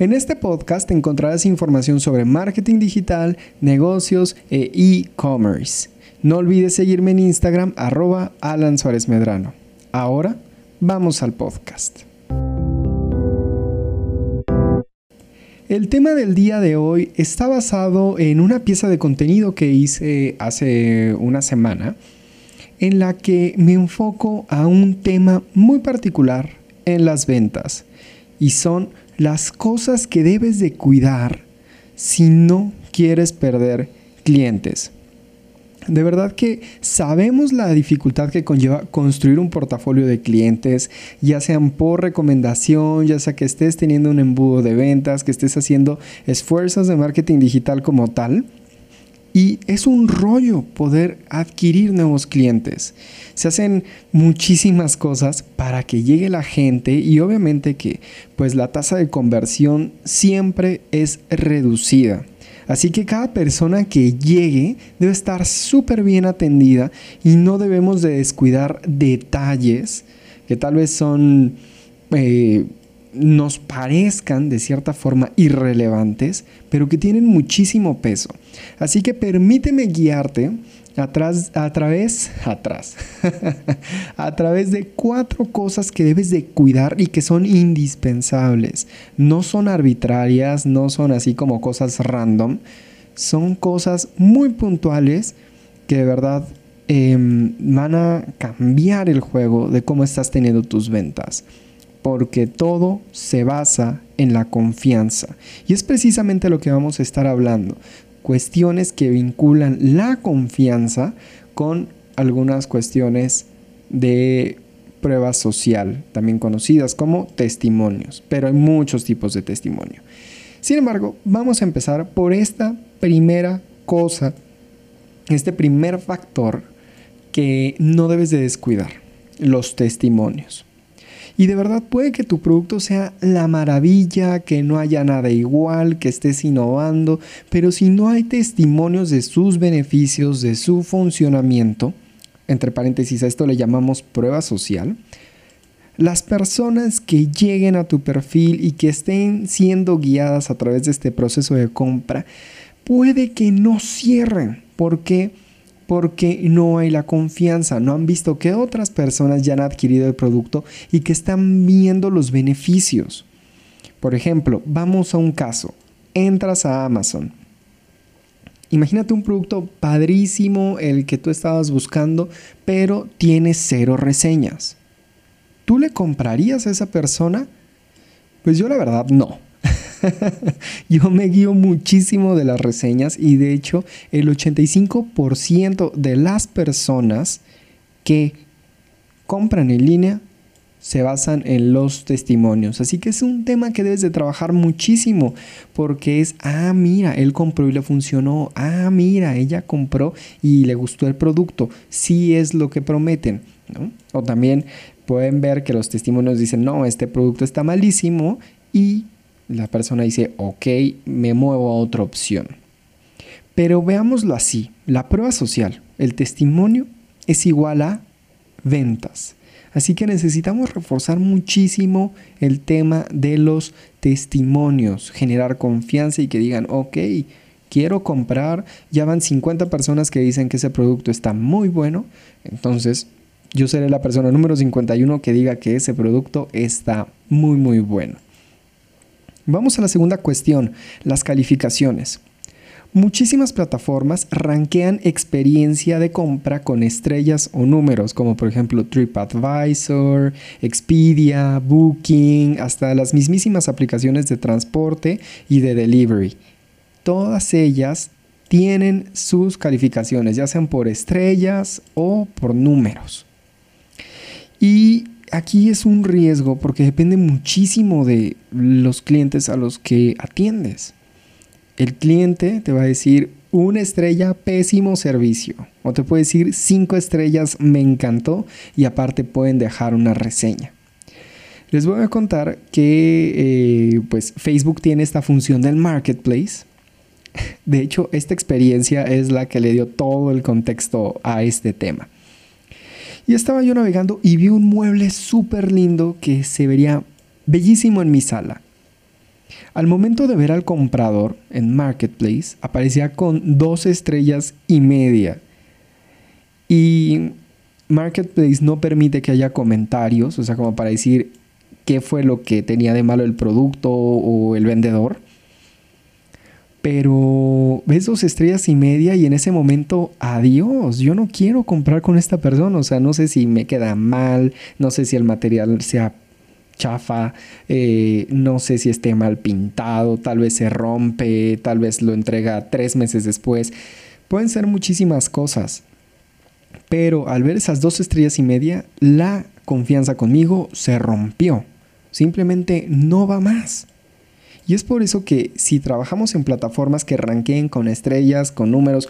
En este podcast encontrarás información sobre marketing digital, negocios e e-commerce. No olvides seguirme en Instagram arroba Alan Suárez Medrano. Ahora vamos al podcast. El tema del día de hoy está basado en una pieza de contenido que hice hace una semana en la que me enfoco a un tema muy particular en las ventas y son las cosas que debes de cuidar si no quieres perder clientes. De verdad que sabemos la dificultad que conlleva construir un portafolio de clientes, ya sean por recomendación, ya sea que estés teniendo un embudo de ventas, que estés haciendo esfuerzos de marketing digital como tal. Y es un rollo poder adquirir nuevos clientes. Se hacen muchísimas cosas para que llegue la gente y obviamente que pues la tasa de conversión siempre es reducida. Así que cada persona que llegue debe estar súper bien atendida y no debemos de descuidar detalles que tal vez son eh, nos parezcan de cierta forma irrelevantes, pero que tienen muchísimo peso. Así que permíteme guiarte atrás, a través, atrás, a través de cuatro cosas que debes de cuidar y que son indispensables. No son arbitrarias, no son así como cosas random, son cosas muy puntuales que de verdad em, van a cambiar el juego de cómo estás teniendo tus ventas porque todo se basa en la confianza. Y es precisamente lo que vamos a estar hablando. Cuestiones que vinculan la confianza con algunas cuestiones de prueba social, también conocidas como testimonios, pero hay muchos tipos de testimonio. Sin embargo, vamos a empezar por esta primera cosa, este primer factor que no debes de descuidar, los testimonios. Y de verdad puede que tu producto sea la maravilla, que no haya nada igual, que estés innovando, pero si no hay testimonios de sus beneficios, de su funcionamiento, entre paréntesis a esto le llamamos prueba social, las personas que lleguen a tu perfil y que estén siendo guiadas a través de este proceso de compra, puede que no cierren. ¿Por qué? Porque no hay la confianza, no han visto que otras personas ya han adquirido el producto y que están viendo los beneficios. Por ejemplo, vamos a un caso, entras a Amazon. Imagínate un producto padrísimo, el que tú estabas buscando, pero tiene cero reseñas. ¿Tú le comprarías a esa persona? Pues yo la verdad no. yo me guío muchísimo de las reseñas y de hecho el 85% de las personas que compran en línea se basan en los testimonios. Así que es un tema que debes de trabajar muchísimo porque es, ah, mira, él compró y le funcionó. Ah, mira, ella compró y le gustó el producto. Sí es lo que prometen. O también pueden ver que los testimonios dicen, no, este producto está malísimo y la persona dice, ok, me muevo a otra opción. Pero veámoslo así, la prueba social, el testimonio es igual a ventas. Así que necesitamos reforzar muchísimo el tema de los testimonios, generar confianza y que digan, ok, quiero comprar, ya van 50 personas que dicen que ese producto está muy bueno, entonces yo seré la persona número 51 que diga que ese producto está muy muy bueno. Vamos a la segunda cuestión, las calificaciones. Muchísimas plataformas rankean experiencia de compra con estrellas o números, como por ejemplo TripAdvisor, Expedia, Booking, hasta las mismísimas aplicaciones de transporte y de delivery. Todas ellas tienen sus calificaciones, ya sean por estrellas o por números. Y aquí es un riesgo porque depende muchísimo de los clientes a los que atiendes. El cliente te va a decir una estrella, pésimo servicio. O te puede decir cinco estrellas, me encantó y aparte pueden dejar una reseña. Les voy a contar que eh, pues Facebook tiene esta función del marketplace. De hecho, esta experiencia es la que le dio todo el contexto a este tema. Y estaba yo navegando y vi un mueble súper lindo que se vería bellísimo en mi sala. Al momento de ver al comprador en Marketplace, aparecía con dos estrellas y media. Y Marketplace no permite que haya comentarios, o sea, como para decir qué fue lo que tenía de malo el producto o el vendedor. Pero ves dos estrellas y media y en ese momento, adiós, yo no quiero comprar con esta persona. O sea, no sé si me queda mal, no sé si el material sea chafa, eh, no sé si esté mal pintado, tal vez se rompe, tal vez lo entrega tres meses después. Pueden ser muchísimas cosas. Pero al ver esas dos estrellas y media, la confianza conmigo se rompió. Simplemente no va más. Y es por eso que si trabajamos en plataformas que ranqueen con estrellas, con números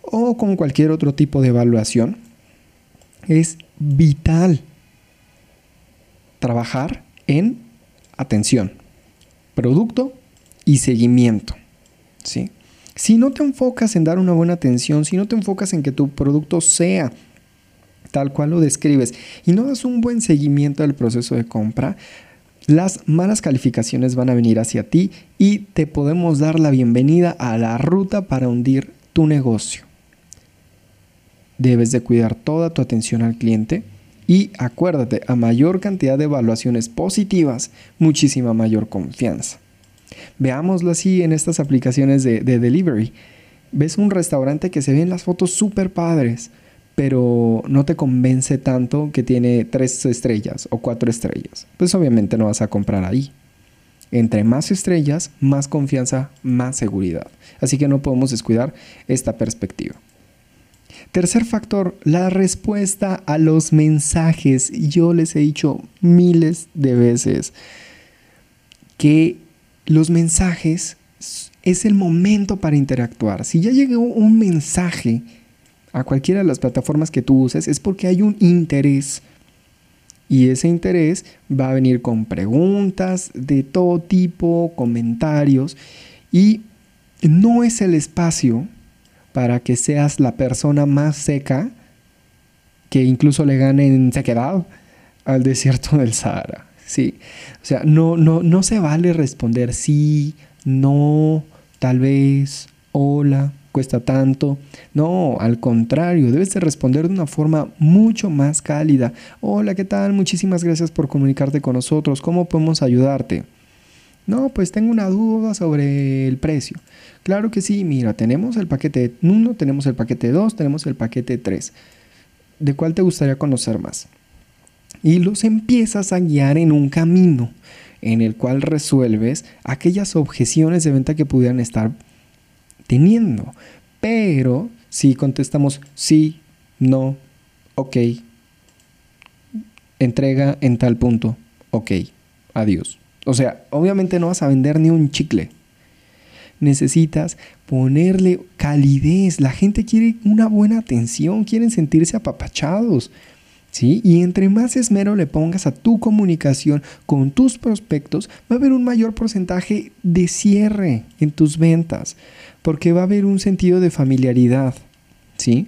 o con cualquier otro tipo de evaluación, es vital trabajar en atención, producto y seguimiento. ¿sí? Si no te enfocas en dar una buena atención, si no te enfocas en que tu producto sea tal cual lo describes y no das un buen seguimiento del proceso de compra, las malas calificaciones van a venir hacia ti y te podemos dar la bienvenida a la ruta para hundir tu negocio. Debes de cuidar toda tu atención al cliente y acuérdate, a mayor cantidad de evaluaciones positivas, muchísima mayor confianza. Veámoslo así en estas aplicaciones de, delivery. Ves un restaurante que se ven las fotos súper padres, pero no te convence tanto que tiene tres estrellas o cuatro estrellas. Pues obviamente no vas a comprar ahí. Entre más estrellas, más confianza, más seguridad. Así que no podemos descuidar esta perspectiva. Tercer factor, la respuesta a los mensajes. Yo les he dicho miles de veces que los mensajes es el momento para interactuar. Si ya llegó un mensaje a cualquiera de las plataformas que tú uses, es porque hay un interés. Y ese interés va a venir con preguntas de todo tipo, comentarios. Y no es el espacio para que seas la persona más seca que incluso le gane en sequedad al desierto del Sahara. Sí. O sea, no, no, no se vale responder sí, no, tal vez, hola, cuesta tanto. No, al contrario, debes de responder de una forma mucho más cálida. Hola, ¿qué tal? Muchísimas gracias por comunicarte con nosotros. ¿Cómo podemos ayudarte? No, pues tengo una duda sobre el precio. Claro que sí, mira, tenemos el paquete 1, tenemos el paquete 2, tenemos el paquete 3. ¿De cuál te gustaría conocer más? y los empiezas a guiar en un camino en el cual resuelves aquellas objeciones de venta que pudieran estar teniendo. Pero si contestamos sí, no, ok, entrega en tal punto, ok, adiós. O sea, obviamente no vas a vender ni un chicle. Necesitas ponerle calidez. La gente quiere una buena atención, quieren sentirse apapachados. Y entre más esmero le pongas a tu comunicación con tus prospectos, va a haber un mayor porcentaje de cierre en tus ventas, porque va a haber un sentido de familiaridad, ¿sí?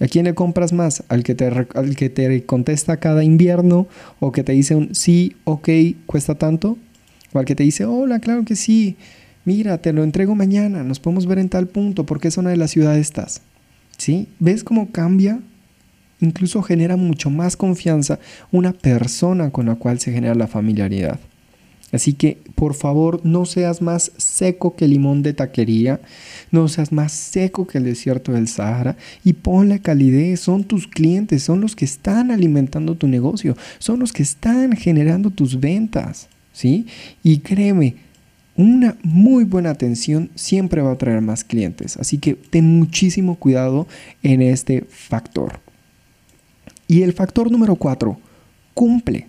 ¿A quién le compras más? ¿Al que, te, ¿Al que te contesta cada invierno o que te dice un sí, ok, cuesta tanto? ¿O al que te dice, hola, claro que sí, mira, te lo entrego mañana, nos podemos ver en tal punto, ¿por qué zona de la ciudad estás? ¿Sí? ¿Ves cómo cambia incluso genera mucho más confianza una persona con la cual se genera la familiaridad. Así que por favor no seas más seco que el limón de taquería, no seas más seco que el desierto del Sahara y ponle calidez, son tus clientes, son los que están alimentando tu negocio, son los que están generando tus ventas, ¿sí? Y créeme, una muy buena atención siempre va a traer más clientes, así que ten muchísimo cuidado en este factor. Y el factor número cuatro, cumple.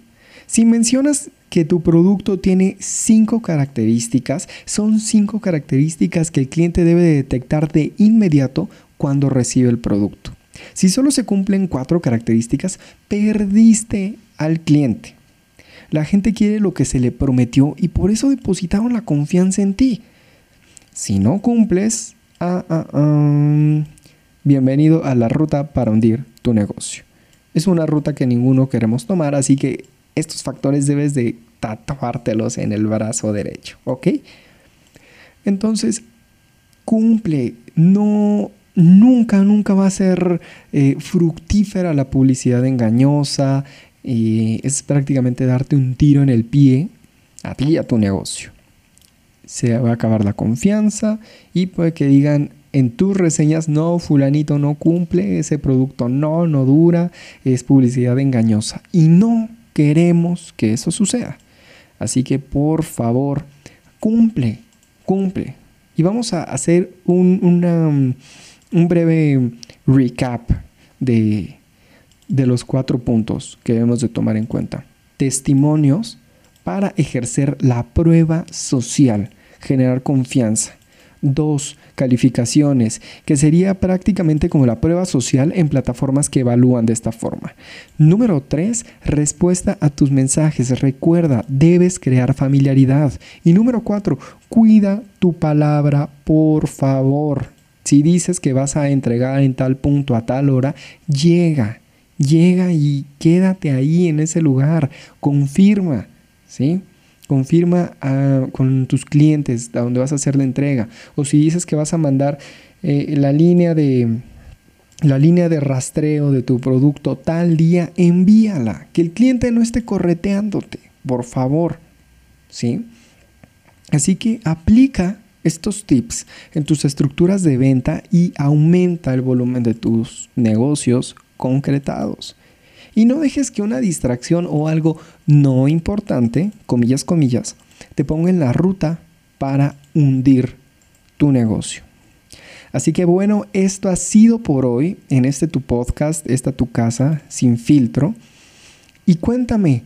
Si mencionas que tu producto tiene cinco características, son cinco características que el cliente debe detectar de inmediato cuando recibe el producto. Si solo se cumplen cuatro características, perdiste al cliente. La gente quiere lo que se le prometió y por eso depositaron la confianza en ti. Si no cumples, ah, ah, ah, bienvenido a la ruta para hundir tu negocio. Es una ruta que ninguno queremos tomar, así que estos factores debes de tatuártelos en el brazo derecho, ¿ok? Entonces, cumple, no, nunca, nunca va a ser eh, fructífera la publicidad engañosa, y es prácticamente darte un tiro en el pie a ti y a tu negocio. Se va a acabar la confianza y puede que digan en tus reseñas, no, fulanito no cumple, ese producto no, no dura, es publicidad engañosa. Y no queremos que eso suceda. Así que por favor, cumple, cumple. Y vamos a hacer un, breve recap de, de los cuatro puntos que debemos de tomar en cuenta. Testimonios para ejercer la prueba social, generar confianza. Dos, calificaciones, que sería prácticamente como la prueba social en plataformas que evalúan de esta forma. Número tres, respuesta a tus mensajes. Recuerda, debes crear familiaridad. Y número cuatro, cuida tu palabra, por favor. Si dices que vas a entregar en tal punto a tal hora, llega, llega y quédate ahí en ese lugar. Confirma, ¿sí? Confirma con tus clientes a dónde vas a hacer la entrega. O si dices que vas a mandar eh, la línea de la línea de rastreo de tu producto tal día, envíala. Que el cliente no esté correteándote, por favor. ¿Sí? Así que aplica estos tips en tus estructuras de venta y aumenta el volumen de tus negocios concretados. Y no dejes que una distracción o algo no importante, comillas, comillas, te ponga en la ruta para hundir tu negocio. Así que bueno, esto ha sido por hoy en este tu podcast, esta tu casa sin filtro. Y cuéntame,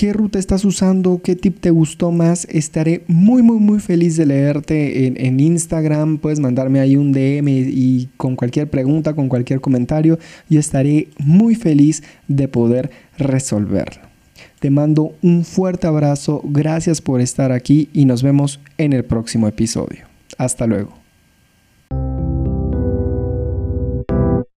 qué ruta estás usando, qué tip te gustó más. Estaré muy, muy, muy feliz de leerte en, Instagram. Puedes mandarme ahí un DM y con cualquier pregunta, con cualquier comentario. Yo estaré muy feliz de poder resolverlo. Te mando un fuerte abrazo, gracias por estar aquí y nos vemos en el próximo episodio. Hasta luego.